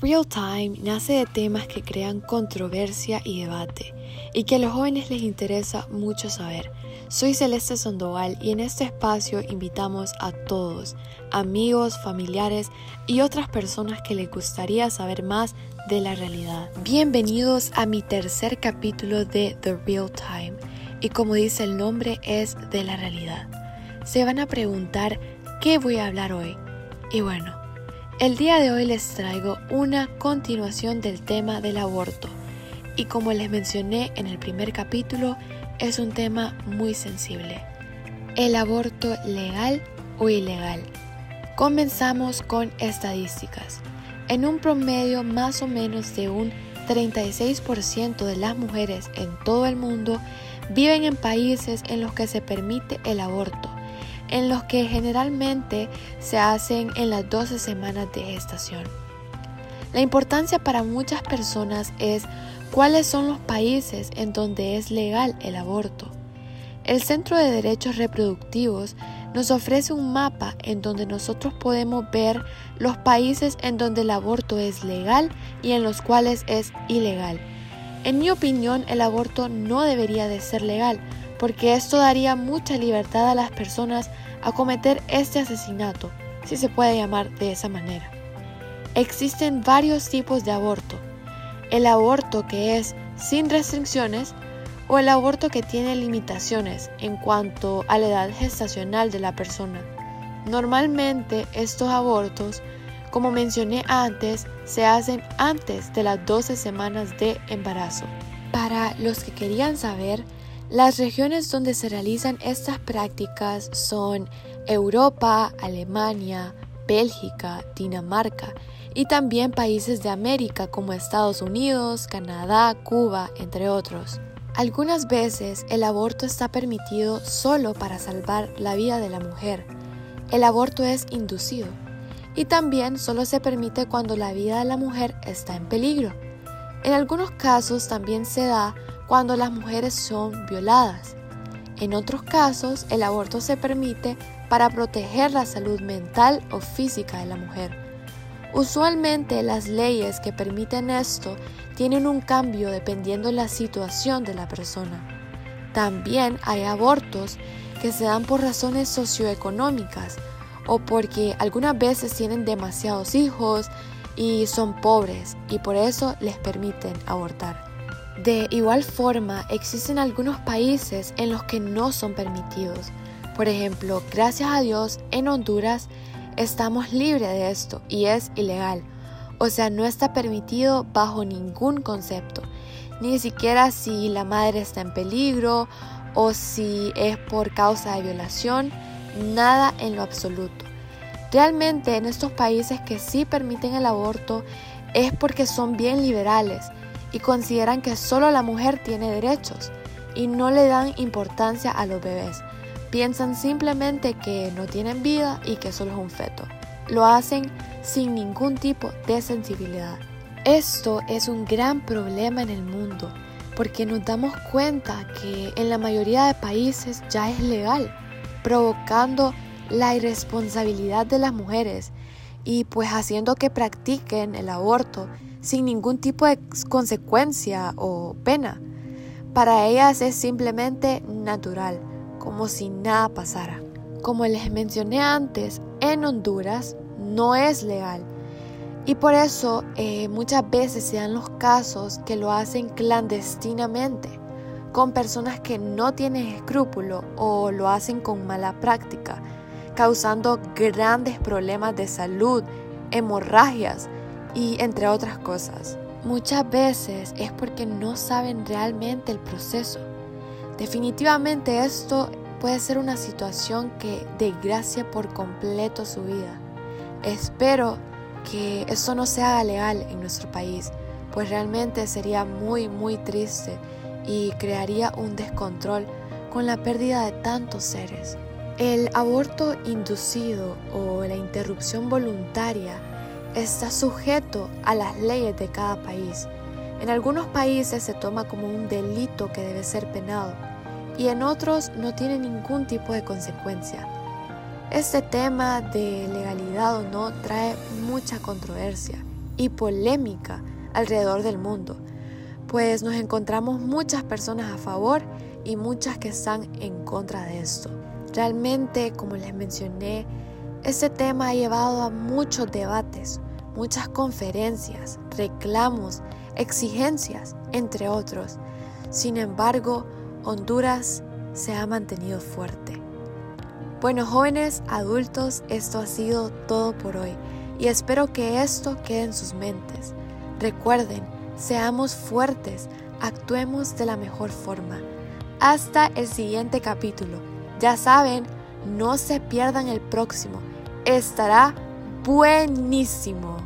Real Time nace de temas que crean controversia y debate y que a los jóvenes les interesa mucho saber. Soy Celeste Sandoval y en este espacio invitamos a todos, amigos, familiares y otras personas que les gustaría saber más de la realidad. Bienvenidos a mi tercer capítulo de The Real Time y como dice el nombre es de la realidad. Se van a preguntar qué voy a hablar hoy. Y bueno, el día de hoy les traigo una continuación del tema del aborto y como les mencioné en el primer capítulo, es un tema muy sensible. El aborto legal o ilegal. Comenzamos con estadísticas. En un promedio más o menos de un 36% de las mujeres en todo el mundo viven en países en los que se permite el aborto en los que generalmente se hacen en las 12 semanas de gestación. La importancia para muchas personas es cuáles son los países en donde es legal el aborto. El Centro de Derechos Reproductivos nos ofrece un mapa en donde nosotros podemos ver los países en donde el aborto es legal y en los cuales es ilegal. En mi opinión, el aborto no debería de ser legal, porque esto daría mucha libertad a las personas a cometer este asesinato, si se puede llamar de esa manera. Existen varios tipos de aborto. El aborto que es sin restricciones o el aborto que tiene limitaciones en cuanto a la edad gestacional de la persona. Normalmente estos abortos, como mencioné antes, se hacen antes de las 12 semanas de embarazo. Para los que querían saber, las regiones donde se realizan estas prácticas son Europa, Alemania, Bélgica, Dinamarca y también países de América como Estados Unidos, Canadá, Cuba, entre otros. Algunas veces el aborto está permitido solo para salvar la vida de la mujer. El aborto es inducido y también solo se permite cuando la vida de la mujer está en peligro. En algunos casos también se da cuando las mujeres son violadas. En otros casos, el aborto se permite para proteger la salud mental o física de la mujer. Usualmente las leyes que permiten esto tienen un cambio dependiendo de la situación de la persona. También hay abortos que se dan por razones socioeconómicas o porque algunas veces tienen demasiados hijos y son pobres y por eso les permiten abortar. De igual forma, existen algunos países en los que no son permitidos. Por ejemplo, gracias a Dios, en Honduras estamos libres de esto y es ilegal. O sea, no está permitido bajo ningún concepto. Ni siquiera si la madre está en peligro o si es por causa de violación. Nada en lo absoluto. Realmente en estos países que sí permiten el aborto es porque son bien liberales y consideran que solo la mujer tiene derechos y no le dan importancia a los bebés. Piensan simplemente que no tienen vida y que solo es un feto. Lo hacen sin ningún tipo de sensibilidad. Esto es un gran problema en el mundo porque nos damos cuenta que en la mayoría de países ya es legal, provocando la irresponsabilidad de las mujeres y pues haciendo que practiquen el aborto sin ningún tipo de consecuencia o pena. Para ellas es simplemente natural, como si nada pasara. Como les mencioné antes, en Honduras no es legal y por eso eh, muchas veces se dan los casos que lo hacen clandestinamente, con personas que no tienen escrúpulo o lo hacen con mala práctica, causando grandes problemas de salud, hemorragias, y entre otras cosas. Muchas veces es porque no saben realmente el proceso. Definitivamente esto puede ser una situación que desgracia por completo su vida. Espero que eso no sea legal en nuestro país, pues realmente sería muy muy triste y crearía un descontrol con la pérdida de tantos seres. El aborto inducido o la interrupción voluntaria está sujeto a las leyes de cada país. En algunos países se toma como un delito que debe ser penado y en otros no tiene ningún tipo de consecuencia. Este tema de legalidad o no trae mucha controversia y polémica alrededor del mundo, pues nos encontramos muchas personas a favor y muchas que están en contra de esto. Realmente, como les mencioné, este tema ha llevado a muchos debates, muchas conferencias, reclamos, exigencias, entre otros. Sin embargo, Honduras se ha mantenido fuerte. Bueno, jóvenes, adultos, esto ha sido todo por hoy y espero que esto quede en sus mentes. Recuerden, seamos fuertes, actuemos de la mejor forma. Hasta el siguiente capítulo. Ya saben, no se pierdan el próximo. Estará buenísimo.